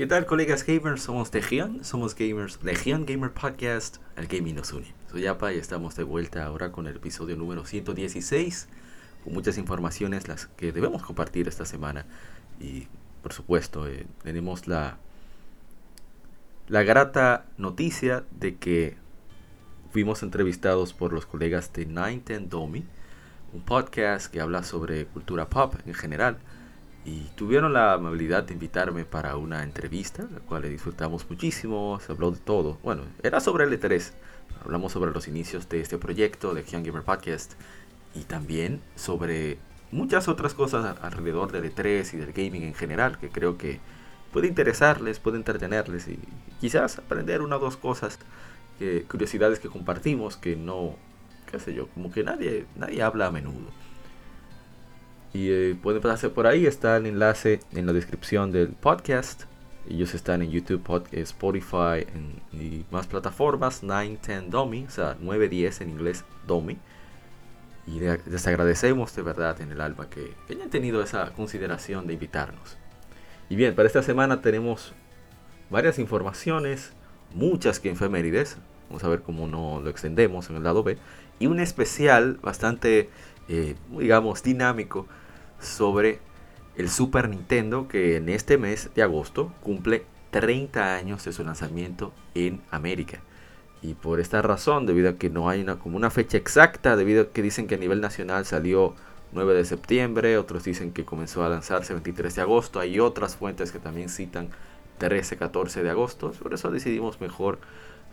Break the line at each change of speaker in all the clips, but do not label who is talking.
¿Qué tal, colegas gamers? Somos Legion, somos gamers, Legion Gamer Podcast, el gaming nos une. Soy Yapa y estamos de vuelta ahora con el episodio número 116, con muchas informaciones las que debemos compartir esta semana. Y, por supuesto, eh, tenemos la, la grata noticia de que fuimos entrevistados por los colegas de Domi, un podcast que habla sobre cultura pop en general y tuvieron la amabilidad de invitarme para una entrevista, la cual disfrutamos muchísimo, se habló de todo. Bueno, era sobre el E3, hablamos sobre los inicios de este proyecto de Young Gamer Podcast y también sobre muchas otras cosas alrededor del E3 y del gaming en general, que creo que puede interesarles, puede entretenerles y quizás aprender una o dos cosas, curiosidades que compartimos que no, qué sé yo, como que nadie, nadie habla a menudo. Y eh, pueden pasarse por ahí, está el enlace en la descripción del podcast. Ellos están en YouTube, Spotify y más plataformas, 910 Domi, o sea, 910 en inglés Domi. Y les agradecemos de verdad en el alma que, hayan tenido esa consideración de invitarnos. Y bien, para esta semana tenemos varias informaciones, muchas que efemérides. Vamos a ver cómo no lo extendemos en el lado B. Y un especial bastante, eh, digamos, dinámico sobre el Super Nintendo que en este mes de agosto cumple 30 años de su lanzamiento en América. Y por esta razón, debido a que no hay una, como una fecha exacta, debido a que dicen que a nivel nacional salió 9 de septiembre, otros dicen que comenzó a lanzarse 23 de agosto, hay otras fuentes que también citan 13, 14 de agosto, por eso decidimos mejor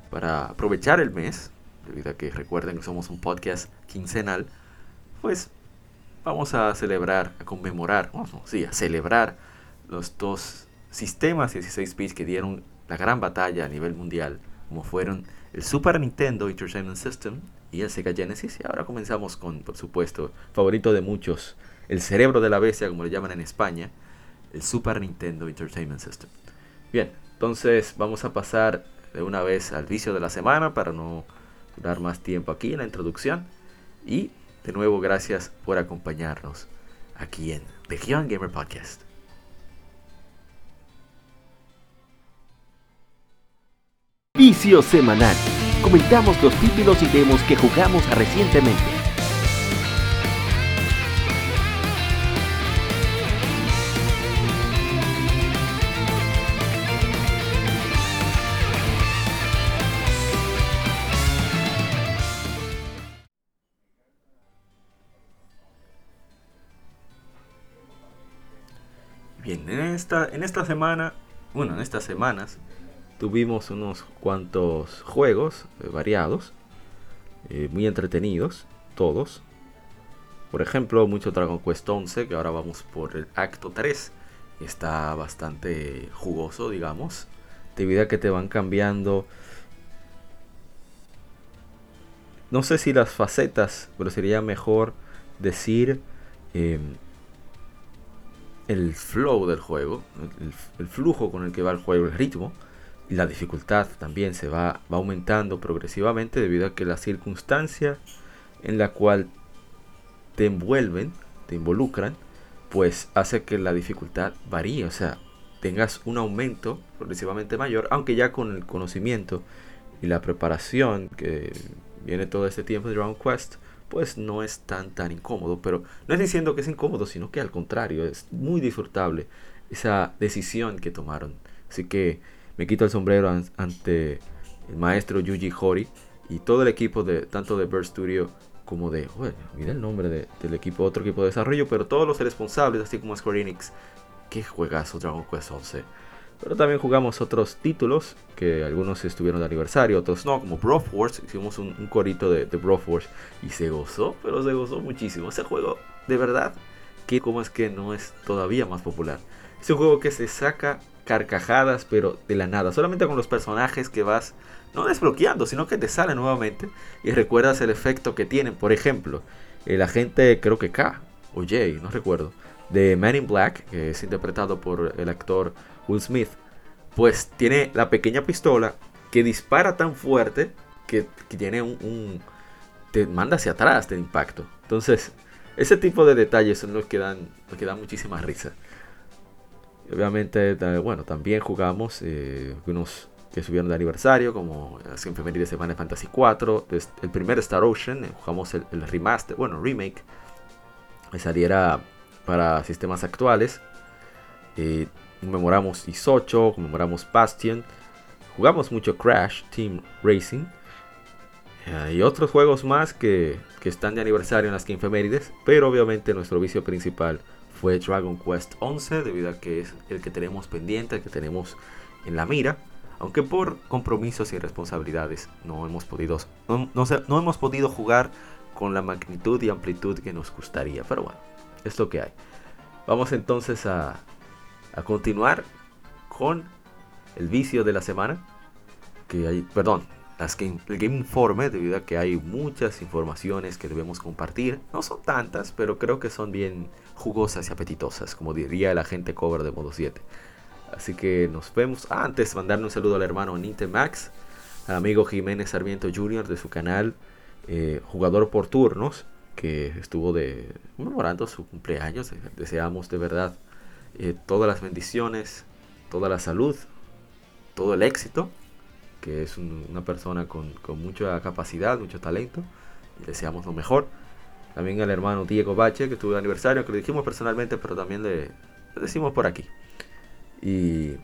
para aprovechar el mes, debido a que recuerden que somos un podcast quincenal, pues vamos a celebrar, a conmemorar, sí, a celebrar los dos sistemas 16 bits que dieron la gran batalla a nivel mundial, como fueron el Super Nintendo Entertainment System y el Sega Genesis. Y ahora comenzamos con, por supuesto, favorito de muchos, el cerebro de la bestia, como le llaman en España, el Super Nintendo Entertainment System. Bien, entonces vamos a pasar de una vez al vicio de la semana para no durar más tiempo aquí en la introducción. Y de nuevo, gracias por acompañarnos aquí en The Young Gamer Podcast. Vicio semanal. Comentamos los títulos y demos que jugamos recientemente. En esta semana, bueno, en estas semanas, tuvimos unos cuantos juegos eh, variados, eh, muy entretenidos, todos. Por ejemplo, mucho Dragon Quest 11, que ahora vamos por el acto 3. Está bastante jugoso, digamos, debido a que te van cambiando. No sé si las facetas, pero sería mejor decir em, el flow del juego, el, flujo con el que va el juego, el ritmo, y la dificultad también se va, va aumentando progresivamente debido a que la circunstancia en la cual te envuelven, te involucran, pues hace que la dificultad varíe, o sea, tengas un aumento progresivamente mayor, aunque ya con el conocimiento y la preparación que viene todo este tiempo de Dragon Quest, pues no es tan tan incómodo, pero no es diciendo que es incómodo, sino que al contrario, es muy disfrutable esa decisión que tomaron. Así que me quito el sombrero ante el maestro Yuji Hori y todo el equipo de tanto de Bird Studio como de, bueno, mira el nombre del equipo, otro equipo de desarrollo, pero todos los responsables, así como Square Enix, qué juegazo Dragon Quest 11. Pero también jugamos otros títulos que algunos estuvieron de aniversario, otros no, como Broforce. Hicimos un, corito de, de Broforce y se gozó, pero se gozó muchísimo. Ese juego, de verdad, que como es que no es todavía más popular. Es un juego que se saca carcajadas, pero de la nada. Solamente con los personajes que vas, no desbloqueando, sino que te salen nuevamente y recuerdas el efecto que tienen. Por ejemplo, el agente, creo que K o J, no recuerdo, de Man in Black, que es interpretado por el actor Will Smith, pues tiene la pequeña pistola que dispara tan fuerte que, tiene un, te manda hacia atrás del impacto. Entonces, ese tipo de detalles son los que dan, los que muchísima risa. Obviamente, bueno, también jugamos eh, unos que subieron de aniversario, como las efemérides de Final Fantasy 4, el primer Star Ocean, eh, jugamos el, el, remaster, bueno, remake, que saliera para sistemas actuales. Eh, conmemoramos Is 8, conmemoramos Bastion, jugamos mucho Crash Team Racing eh, y otros juegos más que, que, están de aniversario en las efemérides, pero obviamente nuestro vicio principal fue Dragon Quest 11 debido a que es el que tenemos pendiente, el que tenemos en la mira. Aunque por compromisos y responsabilidades no hemos podido, no, no hemos podido jugar con la magnitud y amplitud que nos gustaría. Pero bueno, es lo que hay. Vamos entonces a, a continuar con el vicio de la semana. Que hay, perdón, las el Game Informe, debido a que hay muchas informaciones que debemos compartir. No son tantas, pero creo que son bien jugosas y apetitosas, como diría el agente cover de modo 7. Así que nos vemos. Ah, antes, mandarle un saludo al hermano Nintemax, al amigo Jiménez Sarmiento Jr. de su canal eh, Jugador por Turnos, que estuvo de conmemorando su cumpleaños. Deseamos de verdad eh, todas las bendiciones, toda la salud, todo el éxito, que es una persona con, mucha capacidad, mucho talento, y deseamos lo mejor. También al hermano Diego Bache, que tuvo el aniversario, que le dijimos personalmente, pero también le, decimos por aquí. Y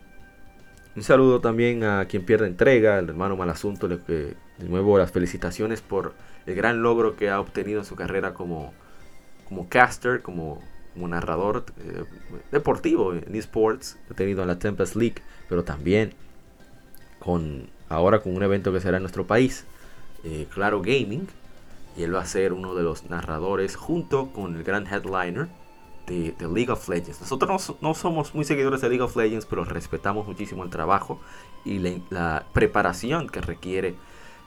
un saludo también a quien pierde entrega, al hermano Malasunto, le, de nuevo las felicitaciones por el gran logro que ha obtenido en su carrera como, como caster, como, narrador eh, deportivo en esports. Ha tenido en la Tempest League, pero también con ahora con un evento que será en nuestro país, eh, Claro Gaming. Y él va a ser uno de los narradores junto con el gran headliner de, League of Legends. Nosotros no, somos muy seguidores de League of Legends, pero respetamos muchísimo el trabajo y la preparación que requiere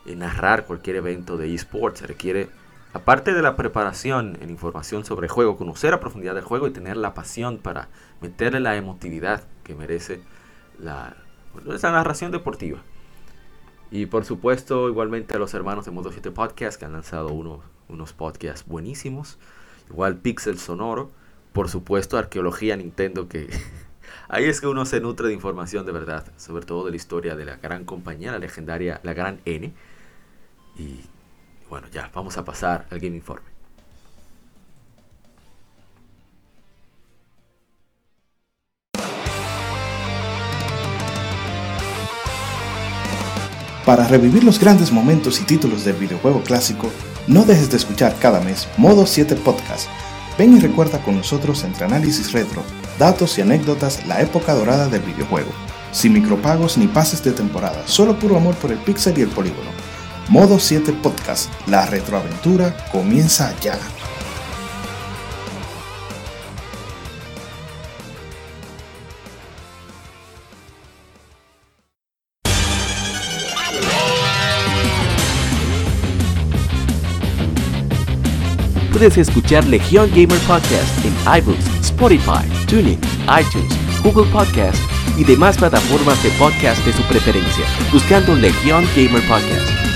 narrar cualquier evento de esports. Requiere, aparte de la preparación en información sobre el juego, conocer a profundidad del juego y tener la pasión para meterle la emotividad que merece la, esa narración deportiva. Y por supuesto, igualmente a los hermanos de Modo 7 Podcast que han lanzado unos, unos podcasts buenísimos. Igual Pixel Sonoro. Por supuesto, Arqueología Nintendo que... Ahí es que uno se nutre de información de verdad, sobre todo de la historia de la gran compañía, la legendaria, la gran N, y bueno, ya, vamos a pasar al Game Informe.
Para revivir los grandes momentos y títulos del videojuego clásico, no dejes de escuchar cada mes Modo 7 Podcast. Ven y recuerda con nosotros entre análisis retro, datos y anécdotas la época dorada del videojuego. Sin micropagos ni pases de temporada, solo puro amor por el pixel y el polígono. Modo 7 Podcast, la retroaventura comienza ya.
Puedes escuchar Legión Gamer Podcast en iBooks, Spotify, Tuning, iTunes, Google Podcast y demás plataformas de podcast de su preferencia, buscando Legión Gamer Podcast.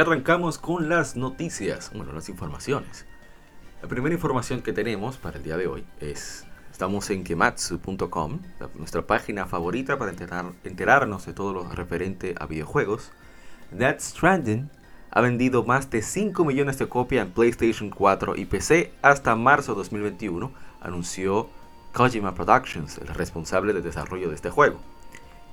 Arrancamos con las noticias, bueno, las informaciones. La primera información que tenemos para el día de hoy es, estamos en kematsu.com, nuestra página favorita para enterarnos de todo lo referente a videojuegos. Dead Stranding ha vendido más de 5 millones de copias en PlayStation 4 y PC hasta marzo de 2021, anunció Kojima Productions, el responsable del desarrollo de este juego.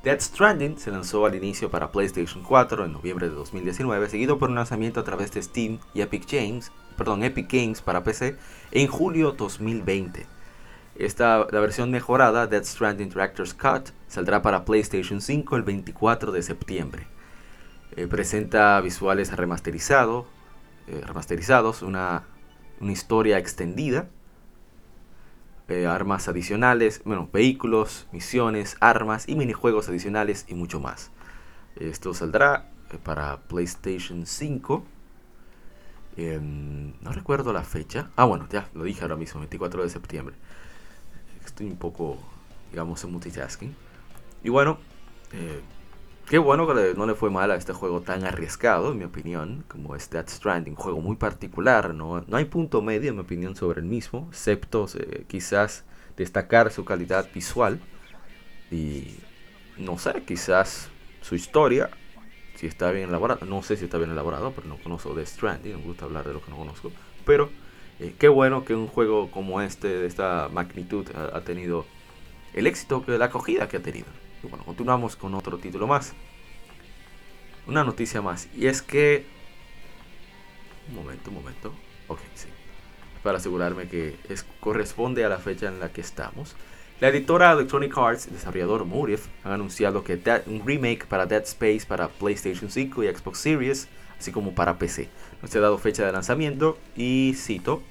Dead Stranding se lanzó al inicio para PlayStation 4 en noviembre de 2019, seguido por un lanzamiento a través de Steam y Epic Games, perdón, Epic Games para PC en julio 2020. Esta, la versión mejorada, Dead Stranding Director's Cut, saldrá para PlayStation 5 el 24 de septiembre. Eh, presenta visuales eh, remasterizados, una, una historia extendida, eh, armas adicionales, bueno, vehículos, misiones, armas y minijuegos adicionales y mucho más. Esto saldrá eh, para PlayStation 5. Em, no recuerdo la fecha. Ah, bueno, ya lo dije ahora mismo, 24 de septiembre. Estoy un poco, digamos, en multitasking. Y bueno, eh, Qué bueno que no le fue mal a este juego tan arriesgado, en mi opinión, como es Death Stranding, un juego muy particular, no, no hay punto medio, en mi opinión, sobre el mismo, excepto eh, quizás destacar su calidad visual y, no sé, quizás su historia, si está bien elaborado, no sé si está bien elaborado, pero no conozco Death Stranding, me gusta hablar de lo que no conozco, pero eh, qué bueno que un juego como este, de esta magnitud, ha, tenido el éxito, la acogida que ha tenido bueno, continuamos con otro título más. Una noticia más. Y es que... Un momento, un momento. Ok, sí. Para asegurarme que es, corresponde a la fecha en la que estamos. La editora Electronic Arts desarrollador Motive han anunciado que un remake para Dead Space para PlayStation 5 y Xbox Series, así como para PC. No se ha dado fecha de lanzamiento y cito.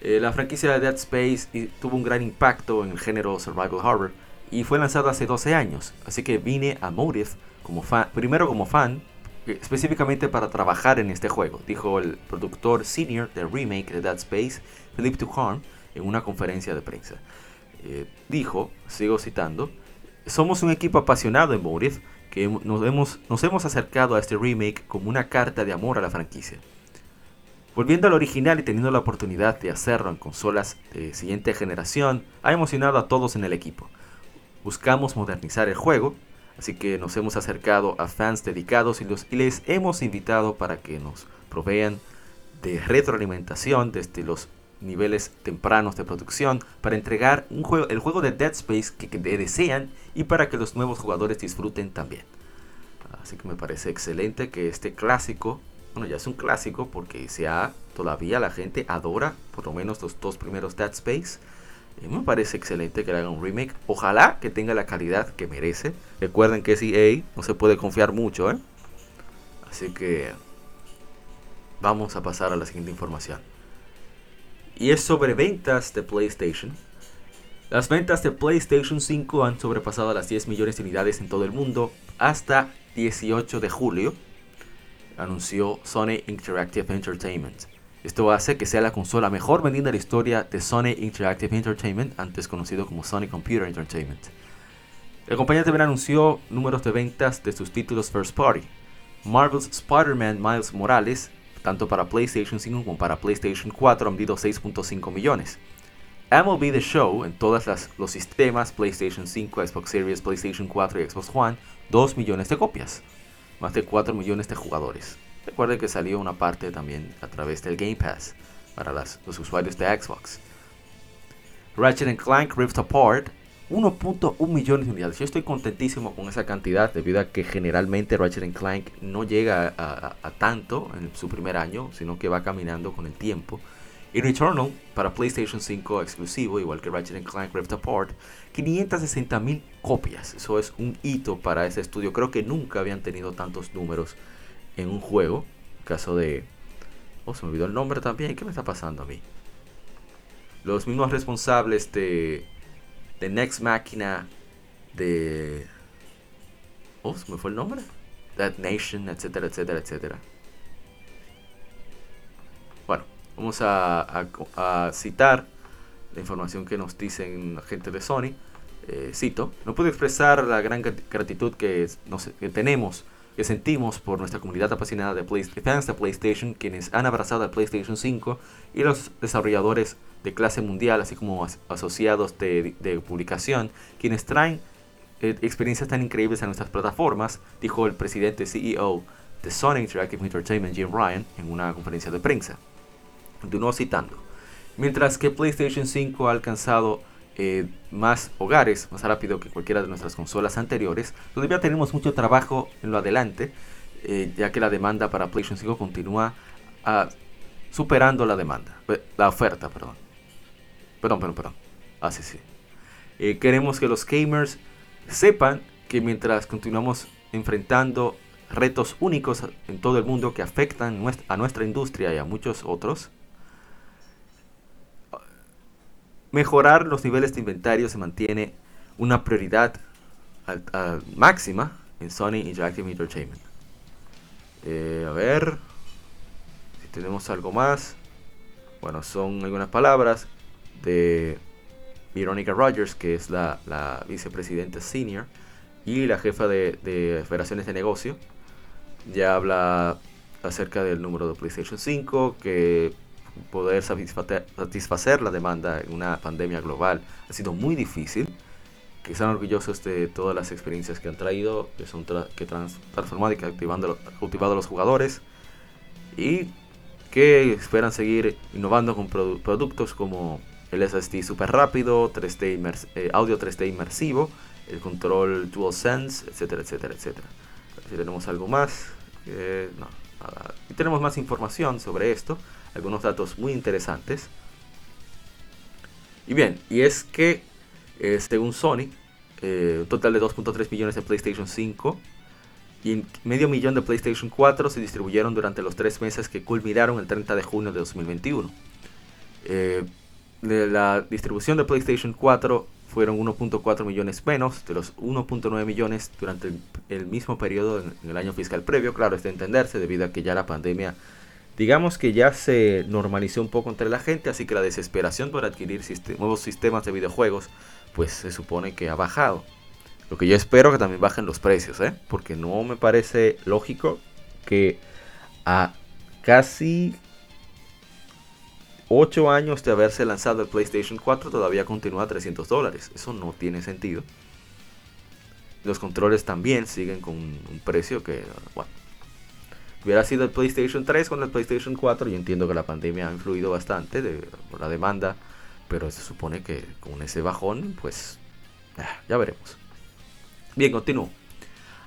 Eh, la franquicia de Dead Space tuvo un gran impacto en el género survival horror y fue lanzado hace 12 años, así que vine a Motive como fan, primero como fan, eh, específicamente para trabajar en este juego, dijo el productor senior del remake de Dead Space, Philippe Ducharme, en una conferencia de prensa. Eh, dijo, sigo citando, somos un equipo apasionado en Motive que nos hemos, nos hemos acercado a este remake como una carta de amor a la franquicia. Volviendo al original y teniendo la oportunidad de hacerlo en consolas de siguiente generación, ha emocionado a todos en el equipo buscamos modernizar el juego, así que nos hemos acercado a fans dedicados y, los, les hemos invitado para que nos provean de retroalimentación desde los niveles tempranos de producción para entregar el juego de Dead Space que, desean y para que los nuevos jugadores disfruten también. Así que me parece excelente que este clásico, bueno ya es un clásico porque sea todavía la gente adora por lo menos los dos primeros Dead Space me parece excelente que le hagan un remake. Ojalá que tenga la calidad que merece. Recuerden que es EA, no se puede confiar mucho, ¿eh? Así que vamos a pasar a la siguiente información. Y es sobre ventas de PlayStation. Las ventas de PlayStation 5 han sobrepasado las 10 millones de unidades en todo el mundo hasta 18 de julio, anunció Sony Interactive Entertainment. Esto hace que sea la consola mejor vendida en la historia de Sony Interactive Entertainment, antes conocido como Sony Computer Entertainment. La compañía también anunció números de ventas de sus títulos first party. Marvel's Spider-Man Miles Morales, tanto para PlayStation 5 como para PlayStation 4, han vendido 6.5 millones. MLB The Show en todos los sistemas PlayStation 5, Xbox Series, PlayStation 4 y Xbox One, 2 millones de copias. Más de 4 millones de jugadores. Recuerden que salió una parte también a través del Game Pass para los usuarios de Xbox. Ratchet Clank Rift Apart, 1.1 millones de unidades. Yo estoy contentísimo con esa cantidad debido a que generalmente Ratchet Clank no llega a, tanto en su primer año, sino que va caminando con el tiempo. Y Returnal para PlayStation 5 exclusivo, igual que Ratchet Clank Rift Apart, 560 mil copias. Eso es un hito para ese estudio. Creo que nunca habían tenido tantos números en un juego, caso de, Oh, se me olvidó el nombre también. ¿Qué me está pasando a mí? Los mismos responsables de, de Next Máquina, de... Oh, se me fue el nombre. That Nation, etcétera, etcétera, etcétera. Bueno, vamos a, citar la información que nos dicen la gente de Sony. Eh, cito, no puedo expresar la gran gratitud que tenemos que sentimos por nuestra comunidad apasionada de, Play fans de PlayStation, quienes han abrazado a PlayStation 5 y los desarrolladores de clase mundial, así como asociados de, publicación, quienes traen eh, experiencias tan increíbles a nuestras plataformas, dijo el presidente CEO de Sony Interactive Entertainment, Jim Ryan, en una conferencia de prensa. Continuó citando. Mientras que PlayStation 5 ha alcanzado eh, más hogares más rápido que cualquiera de nuestras consolas anteriores, todavía tenemos mucho trabajo en lo adelante, eh, ya que la demanda para PlayStation 5 continúa ah, superando la demanda, eh, la oferta, perdón. Perdón, perdón, perdón. Ah, sí, sí. queremos que los gamers sepan que mientras continuamos enfrentando retos únicos en todo el mundo que afectan a nuestra industria y a muchos otros, mejorar los niveles de inventario se mantiene una prioridad máxima en Sony Interactive Entertainment. Eh, a ver si tenemos algo más. Bueno, son algunas palabras de Veronica Rogers, que es la, vicepresidenta senior y la jefa de, de operaciones de negocio. Ya habla acerca del número de PlayStation 5, que poder satisfacer, la demanda en una pandemia global ha sido muy difícil. Que están orgullosos de todas las experiencias que han traído, que son que trans transformado y que activando, cultivado a los jugadores. Y que esperan seguir innovando con productos como el SSD super rápido, 3D eh, audio 3D inmersivo, el control DualSense, etcétera, etcétera, etcétera. Si tenemos algo más, no, Y tenemos más información sobre esto algunos datos muy interesantes. Y bien, y es que eh, según Sony, eh, un total de 2.3 millones de PlayStation 5 y medio millón de PlayStation 4 se distribuyeron durante los tres meses que culminaron el 30 de junio de 2021. Eh, de la distribución de PlayStation 4 fueron 1.4 millones menos de los 1.9 millones durante el, mismo periodo en, en, el año fiscal previo. Claro, es de entenderse debido a que ya la pandemia digamos que ya se normalizó un poco entre la gente, así que la desesperación por adquirir nuevos sistemas de videojuegos, pues se supone que ha bajado. Lo que yo espero que también bajen los precios, ¿eh? porque no me parece lógico que a casi 8 años de haberse lanzado el PlayStation 4 todavía continúa a 300 dólares. Eso no tiene sentido. Los controles también siguen con un precio que, hubiera sido el PlayStation 3 con el PlayStation 4, yo entiendo que la pandemia ha influido bastante por la demanda, pero se supone que con ese bajón, pues ah, ya veremos. Bien, continúo.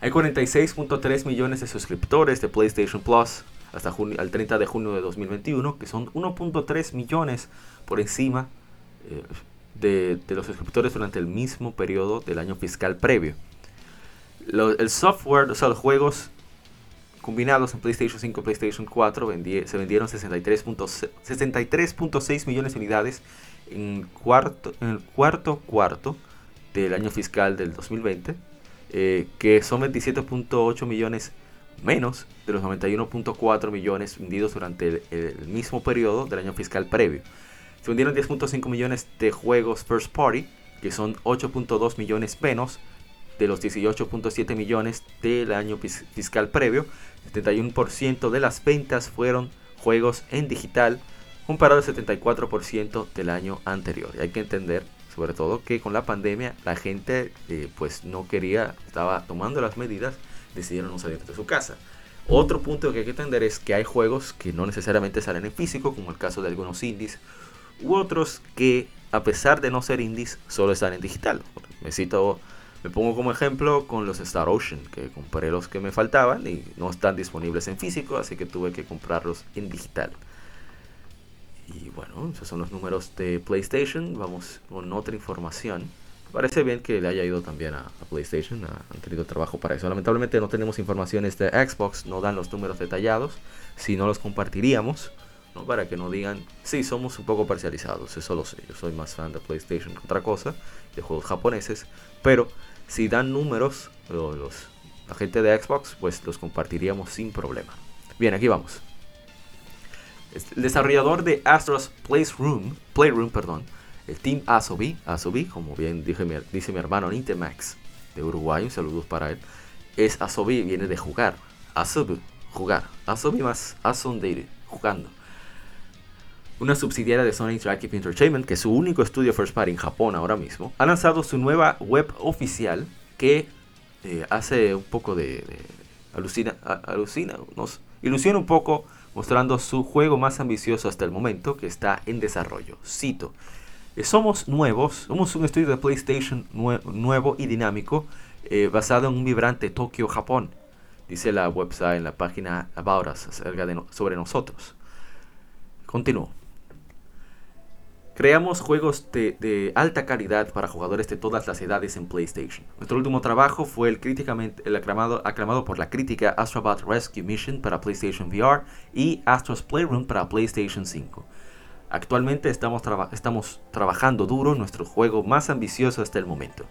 Hay 46.3 millones de suscriptores de PlayStation Plus hasta junio, al 30 de junio de 2021, que son 1.3 millones por encima eh, de, de, los suscriptores durante el mismo periodo del año fiscal previo. el software, o sea, los juegos combinados en PlayStation 5 y PlayStation 4 se vendieron 63.6 millones de unidades en, cuarto, el cuarto cuarto del año fiscal del 2020, eh, que son 27.8 millones menos de los 91.4 millones vendidos durante el, mismo periodo del año fiscal previo. Se vendieron 10.5 millones de juegos first party, que son 8.2 millones menos de los 18.7 millones del año fiscal previo, 71% de las ventas fueron juegos en digital, comparado al 74% del año anterior. Y hay que entender, sobre todo, que con la pandemia la gente eh, pues no quería, estaba tomando las medidas, decidieron no salir de su casa. Otro punto que hay que entender es que hay juegos que no necesariamente salen en físico, como el caso de algunos indies, u otros que a pesar de no ser indies, solo están en digital. Necesito me pongo como ejemplo con los Star Ocean, que compré los que me faltaban y no están disponibles en físico, así que tuve que comprarlos en digital. Y bueno, esos son los números de PlayStation. Vamos con otra información. Parece bien que le haya ido también a, PlayStation, han tenido trabajo para eso. Lamentablemente no tenemos informaciones de Xbox, no dan los números detallados, si no los compartiríamos. ¿no? Para que no digan, sí, somos un poco parcializados, eso lo sé, yo soy más fan de PlayStation que otra cosa, de juegos japoneses, pero si dan números, los, la gente de Xbox, pues los compartiríamos sin problema. Bien, aquí vamos. El desarrollador de Astros Playroom, Playroom perdón, el Team Asobi, Asobi, como bien dije, dice mi hermano Nintemax de Uruguay, un saludo para él, es Asobi, viene de jugar, Asobi, jugar, Asobi más Asondere, jugando. Una subsidiaria de Sony Interactive Entertainment, que es su único estudio first party en Japón ahora mismo, ha lanzado su nueva web oficial que eh, hace un poco de, alucina, alucina, nos ilusiona un poco mostrando su juego más ambicioso hasta el momento que está en desarrollo. Cito, eh, somos nuevos, somos un estudio de PlayStation nuevo y dinámico eh, basado en un vibrante Tokio, Japón, dice la website en la página About Us acerca de sobre nosotros. Continúo. Creamos juegos de, alta calidad para jugadores de todas las edades en PlayStation. Nuestro último trabajo fue el aclamado, por la crítica Astrobot Rescue Mission para PlayStation VR y Astro's Playroom para PlayStation 5. Actualmente estamos, trabajando duro en nuestro juego más ambicioso hasta el momento.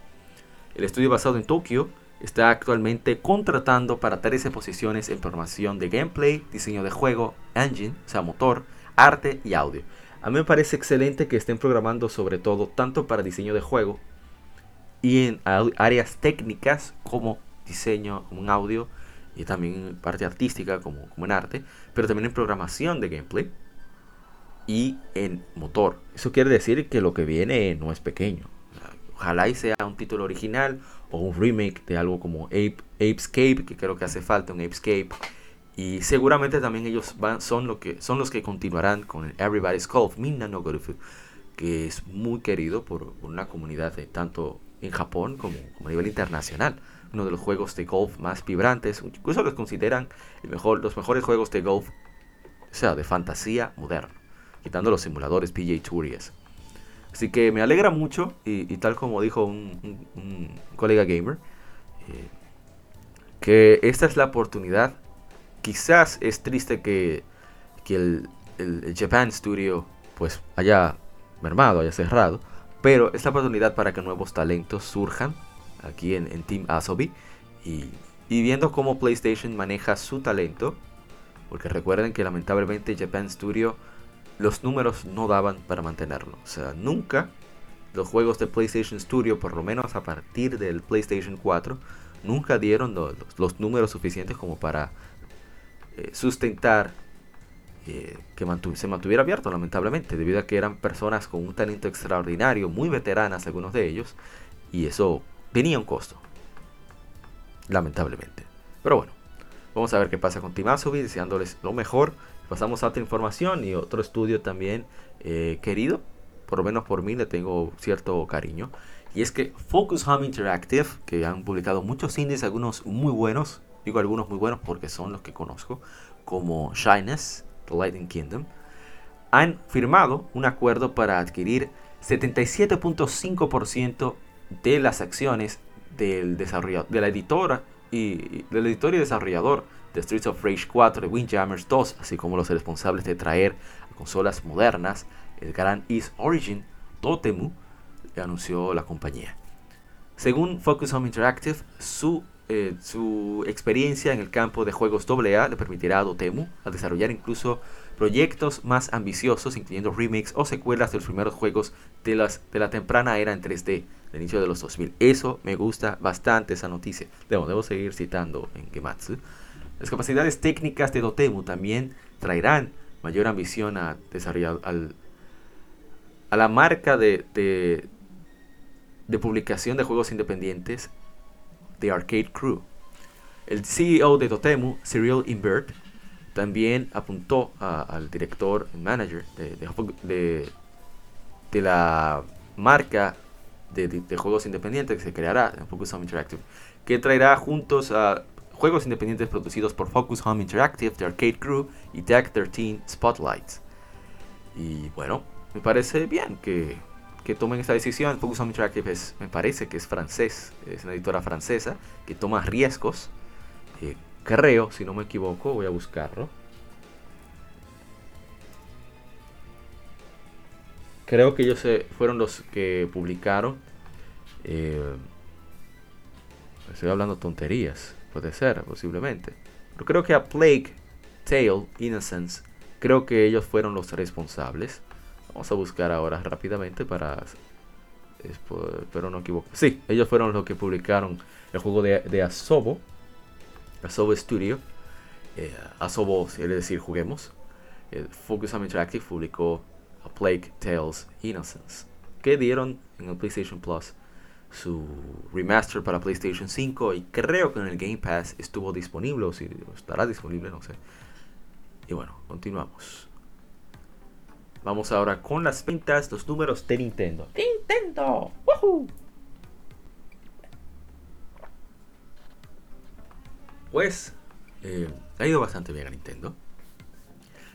El estudio basado en Tokio está actualmente contratando para 13 posiciones en programación de gameplay, diseño de juego, engine, o sea, motor, arte y audio a mí me parece excelente que estén programando sobre todo tanto para diseño de juego y en áreas técnicas como diseño, como en audio y también en parte artística como, como en arte, pero también en programación de gameplay y en motor. Eso quiere decir que lo que viene no es pequeño. Ojalá y sea un título original o un remake de algo como Ape, Apescape, que creo que hace falta un Apescape y seguramente también ellos van, son, lo que, son los que continuarán con el Everybody's Golf, Minna no Gorufu, que es muy querido por, una comunidad de, tanto en Japón como, a nivel internacional. Uno de los juegos de golf más vibrantes, incluso los consideran el mejor, los mejores juegos de golf, o sea, de fantasía moderna, quitando los simuladores PJ Tour Así que me alegra mucho, y, tal como dijo un, colega gamer, eh, que esta es la oportunidad quizás es triste que, el, Japan Studio pues haya mermado, haya cerrado, pero es la oportunidad para que nuevos talentos surjan aquí en, Team Asobi y, viendo cómo PlayStation maneja su talento, porque recuerden que lamentablemente Japan Studio los números no daban para mantenerlo, o sea, nunca los juegos de PlayStation Studio, por lo menos a partir del PlayStation 4, nunca dieron los números suficientes como para eh, sustentar eh, que se mantuviera abierto, lamentablemente, debido a que eran personas con un talento extraordinario, muy veteranas algunos de ellos, y eso tenía un costo, lamentablemente. Pero bueno, vamos a ver qué pasa con Timasovi, deseándoles lo mejor. Pasamos a otra información y otro estudio también eh, querido, por lo menos por mí le tengo cierto cariño. Y es que Focus Home Interactive, que han publicado muchos indies, algunos muy buenos, digo algunos muy buenos porque son los que conozco, como Shyness, The Lightning Kingdom, han firmado un acuerdo para adquirir 77.5% de las acciones del de la editora y del editor y desarrollador de Streets of Rage 4 de Windjammers 2, así como los responsables de traer a consolas modernas el gran East Origin Totemu, anunció la compañía. Según Focus Home Interactive, su eh, su experiencia en el campo de juegos AA le permitirá a Dotemu a desarrollar incluso proyectos más ambiciosos, incluyendo remakes o secuelas de los primeros juegos de, las, de la temprana era en 3D, del inicio de los 2000. Eso me gusta bastante, esa noticia. Debo, seguir citando en Gematsu. Las capacidades técnicas de Dotemu también traerán mayor ambición a desarrollar al, a la marca de, de publicación de juegos independientes The Arcade Crew. El CEO de Totemu, Cyril Invert, también apuntó al director manager de, de, la marca de, juegos independientes que se creará en Focus Home Interactive, que traerá juntos a juegos independientes producidos por Focus Home Interactive, The Arcade Crew y Tag 13 Spotlights. Y bueno, me parece bien que que tomen esta decisión. Focus Home Interactive me parece que es francés, es una editora francesa que toma riesgos. Eh, creo, si no me equivoco, voy a buscarlo. creo que ellos fueron los que publicaron. Eh, estoy hablando tonterías, puede ser, posiblemente. Pero creo que a Plague, Tale, Innocence, creo que ellos fueron los responsables. Vamos a buscar ahora rápidamente para... Pero no equivoco. Sí, ellos fueron los que publicaron el juego de, Asobo. Asobo Studio. Eh, Asobo quiere decir juguemos. Eh, Focus on Interactive publicó A Plague Tales Innocence. Que dieron en el PlayStation Plus su remaster para PlayStation 5 y creo que en el Game Pass estuvo disponible o si estará disponible, no sé. Y bueno, continuamos. Vamos ahora con las ventas, los números de Nintendo. Nintendo, ¡Woohoo! Pues eh, ha ido bastante bien a Nintendo.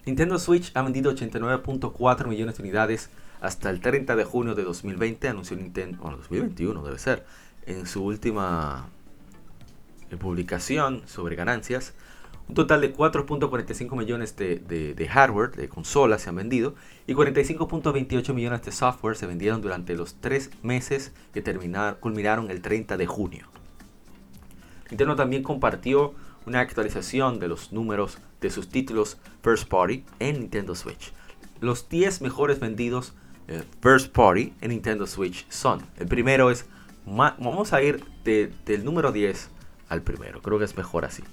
Nintendo Switch ha vendido 89.4 millones de unidades hasta el 30 de junio de 2020, anunció Nintendo, bueno, 2021 debe ser, en su última eh, publicación sobre ganancias. Un total de 4.45 millones de, hardware, de consolas se han vendido y 45.28 millones de software se vendieron durante los tres meses que terminaron, culminaron el 30 de junio. Nintendo también compartió una actualización de los números de sus títulos First Party en Nintendo Switch. Los 10 mejores vendidos eh, First Party en Nintendo Switch son. El primero es, vamos a ir del número 10 al primero, creo que es mejor así.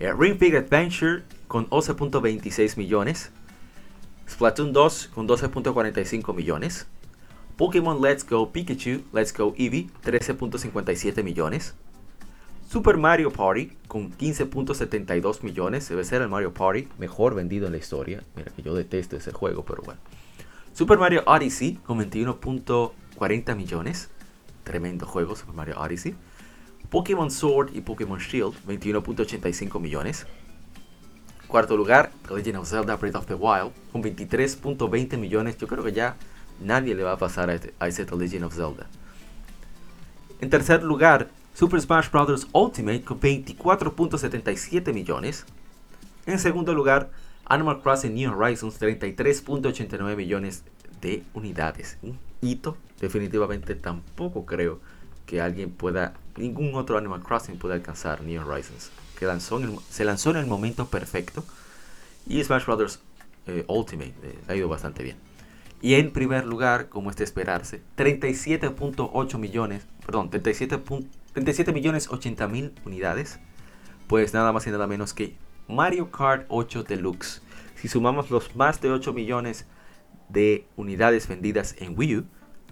Eh, Ring Fit Adventure con 11.26 millones. Splatoon 2 con 12.45 millones. Pokémon Let's Go Pikachu, Let's Go Eevee, 13.57 millones. Super Mario Party con 15.72 millones. Debe ser el Mario Party mejor vendido en la historia. Mira que yo detesto ese juego, pero bueno. Super Mario Odyssey con 21.40 millones. Tremendo juego, Super Mario Odyssey. Pokémon Sword y Pokémon Shield, 21.85 millones. Cuarto lugar, Legend of Zelda Breath of the Wild, con 23.20 millones. Yo creo que ya nadie le va a pasar a, este, ese The Legend of Zelda. En tercer lugar, Super Smash Bros. Ultimate con 24.77 millones. En segundo lugar, Animal Crossing New Horizons 33.89 millones de unidades. Un hito, definitivamente tampoco creo que alguien pueda, ningún otro Animal Crossing pueda alcanzar New Horizons. Que lanzó se lanzó en el momento perfecto. Y Smash Bros. Eh, Ultimate eh, ha ido bastante bien. Y en primer lugar, como es de esperarse, 37.8 millones, perdón, 37 37 millones 80 mil unidades, pues nada más y nada menos que Mario Kart 8 Deluxe. Si sumamos los más de 8 millones de unidades vendidas en Wii U,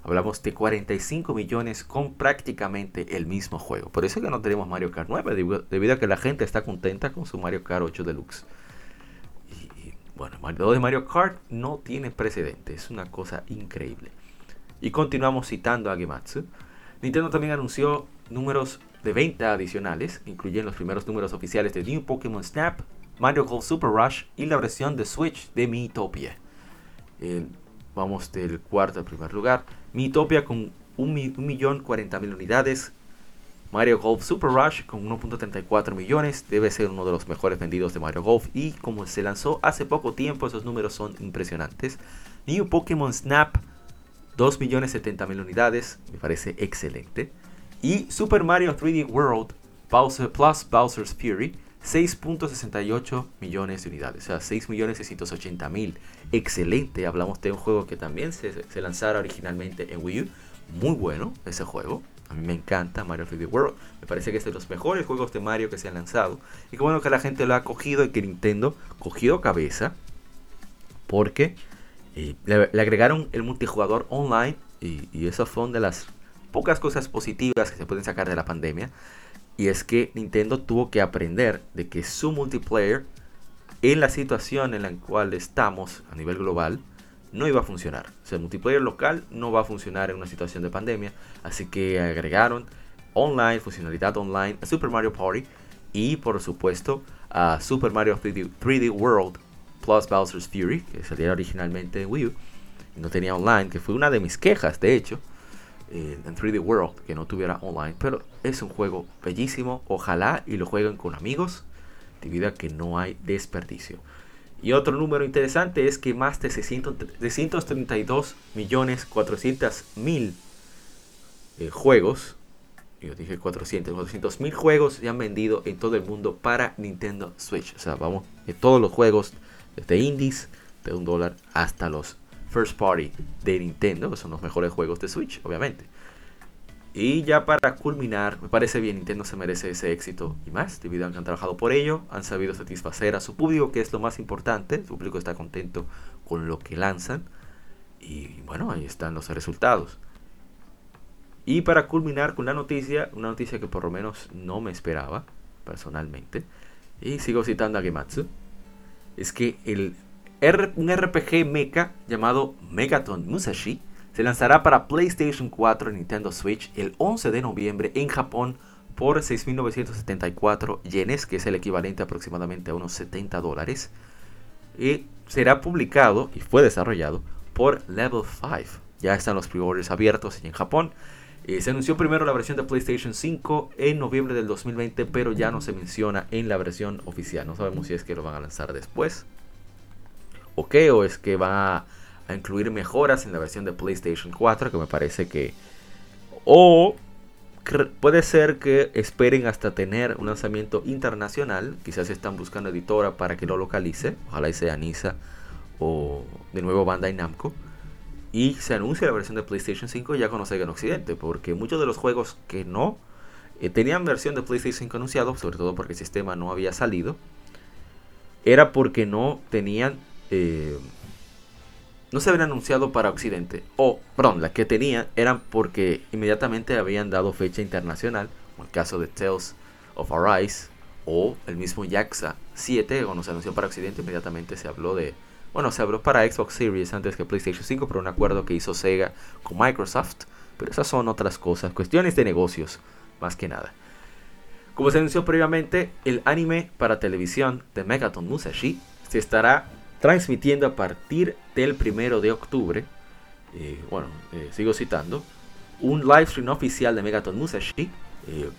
hablamos de 45 millones con prácticamente el mismo juego. Por eso que no tenemos Mario Kart 9, debido a que la gente está contenta con su Mario Kart 8 Deluxe. Y bueno, el de Mario Kart no tiene precedente, es una cosa increíble. Y continuamos citando a Gematsu. Nintendo también anunció números de venta adicionales, incluyen los primeros números oficiales de New Pokémon Snap, Mario Golf Super Rush y la versión de Switch de Miitopia. Eh, vamos del cuarto al primer lugar. Miitopia con 1.040.000 unidades. Mario Golf Super Rush con 1.34 millones. Debe ser uno de los mejores vendidos de Mario Golf. Y como se lanzó hace poco tiempo, esos números son impresionantes. New Pokémon Snap 2.070.000 unidades. Me parece excelente. Y Super Mario 3D World Bowser Plus Bowser's Fury, 6.68 millones de unidades, o sea, 6.680.000. Excelente, hablamos de un juego que también se, se lanzara originalmente en Wii U. Muy bueno ese juego. A mí me encanta Mario 3D World. Me parece que es de los mejores juegos de Mario que se han lanzado. Y qué bueno que la gente lo ha cogido y que Nintendo cogió cabeza. Porque eh, le, agregaron el multijugador online. Y, y eso fue una de las pocas cosas positivas que se pueden sacar de la pandemia. Y es que Nintendo tuvo que aprender de que su multiplayer en la situación en la cual estamos a nivel global no iba a funcionar. O sea, el multiplayer local no va a funcionar en una situación de pandemia. Así que agregaron online, funcionalidad online a Super Mario Party y por supuesto a Super Mario 3D, World plus Bowser's Fury, que salía originalmente en Wii. Y no tenía online, que fue una de mis quejas, de hecho eh, en 3D World que no tuviera online. Pero es un juego bellísimo. Ojalá y lo jueguen con amigos. Debido a que no hay desperdicio. Y otro número interesante es que más de 632 millones 400 mil eh, juegos, yo dije 400, 400 mil juegos se han vendido en todo el mundo para Nintendo Switch. O sea, vamos, de todos los juegos, desde indies de un dólar hasta los first party de Nintendo, que son los mejores juegos de Switch, obviamente. Y ya para culminar, me parece bien, Nintendo se merece ese éxito y más, debido a que han trabajado por ello, han sabido satisfacer a su público, que es lo más importante, su público está contento con lo que lanzan, y bueno, ahí están los resultados. Y para culminar con la noticia, una noticia que por lo menos no me esperaba, personalmente, y sigo citando a Gematsu, es que el un RPG mecha llamado Megaton Musashi se lanzará para PlayStation 4 y Nintendo Switch el 11 de noviembre en Japón por 6.974 yenes, que es el equivalente aproximadamente a unos 70 dólares. Y será publicado y fue desarrollado por Level 5. Ya están los pre-orders abiertos en Japón. Eh, se anunció primero la versión de PlayStation 5 en noviembre del 2020, pero ya no se menciona en la versión oficial. No sabemos si es que lo van a lanzar después. O o es que va a incluir mejoras en la versión de PlayStation 4, que me parece que... O puede ser que esperen hasta tener un lanzamiento internacional, quizás están buscando editora para que lo localice, ojalá sea Nisa o de nuevo Bandai Namco, y se anuncie la versión de PlayStation 5 ya cuando en Occidente, porque muchos de los juegos que no eh, tenían versión de PlayStation 5 anunciado, sobre todo porque el sistema no había salido, era porque no tenían... Eh, no se habían anunciado para Occidente. O, perdón, las que tenían eran porque inmediatamente habían dado fecha internacional, como el caso de Tales of Arise o el mismo Yaxa 7, cuando se anunció para Occidente, inmediatamente se habló de. Bueno, se habló para Xbox Series antes que PlayStation 5, por un acuerdo que hizo Sega con Microsoft. Pero esas son otras cosas, cuestiones de negocios, más que nada. Como se anunció previamente, el anime para televisión de Megaton Musashi se estará transmitiendo a partir del primero de octubre, eh, bueno, eh, sigo citando, un live stream oficial de Megaton Musashi, eh,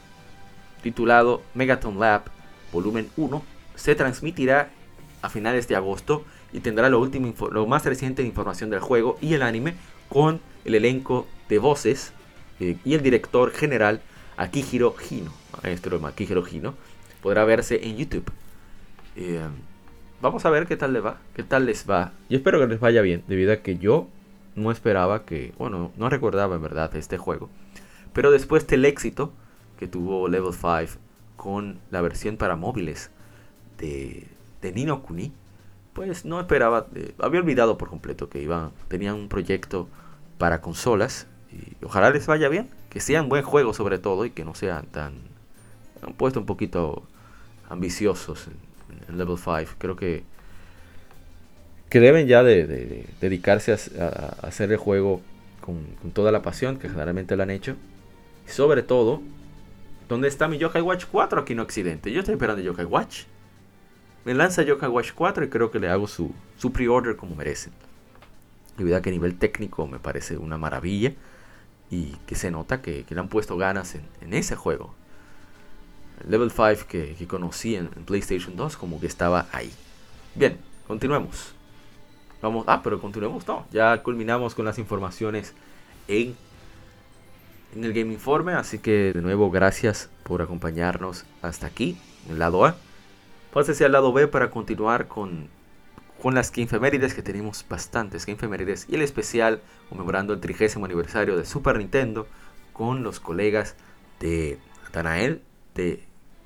titulado Megaton Lab Volumen 1, se transmitirá a finales de agosto y tendrá lo, último, lo más reciente de información del juego y el anime con el elenco de voces y el director general Akihiro Hino, maestro Akihiro Hino, podrá verse en YouTube vamos a ver qué tal le va, qué tal les va. Yo espero que les vaya bien, debido a que yo no esperaba que, bueno, no recordaba en verdad este juego. Pero después del éxito que tuvo Level 5 con la versión para móviles de, de Nino Kuni, pues no esperaba, eh, había olvidado por completo que iban, tenían un proyecto para consolas y ojalá les vaya bien, que sean buen juego sobre todo y que no sean tan, han puesto un poquito ambiciosos Level 5. Creo que, que deben ya de, dedicarse a, hacer el juego con, toda la pasión que generalmente lo han hecho. Y sobre todo, ¿dónde está mi Yokai Watch 4 aquí en Occidente? Yo estoy esperando Yokai Watch. Me lanza Yokai Watch 4 y creo que le hago su, su pre-order como merecen. Y verdad que a nivel técnico me parece una maravilla. Y que se nota que, le han puesto ganas en ese juego. Level 5 que, conocí en, PlayStation 2 como que estaba ahí. Bien, continuemos. Vamos, ah, pero continuemos, no. Ya culminamos con las informaciones en, en el Game Informe. Así que de nuevo, gracias por acompañarnos hasta aquí, en el lado A. Pásese al lado B para continuar con, con las Gamefemérides, que tenemos bastantes Gamefemérides. Y el especial conmemorando el trigésimo aniversario de Super Nintendo con los colegas de Tanael de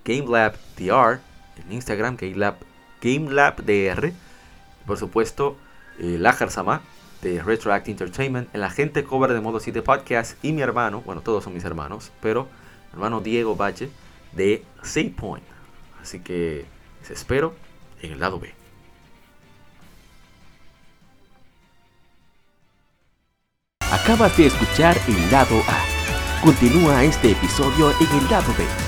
GameLab DR, en Instagram, GameLab, GameLab DR, por supuesto, eh, Lajar Sama de Retroact Entertainment, el agente cover de Modo 7 Podcast y mi hermano, bueno, todos son mis hermanos, pero mi hermano Diego Bache de Save Point. Así que les espero en el lado B.
Acabas de escuchar el lado A. Continúa este episodio en el lado B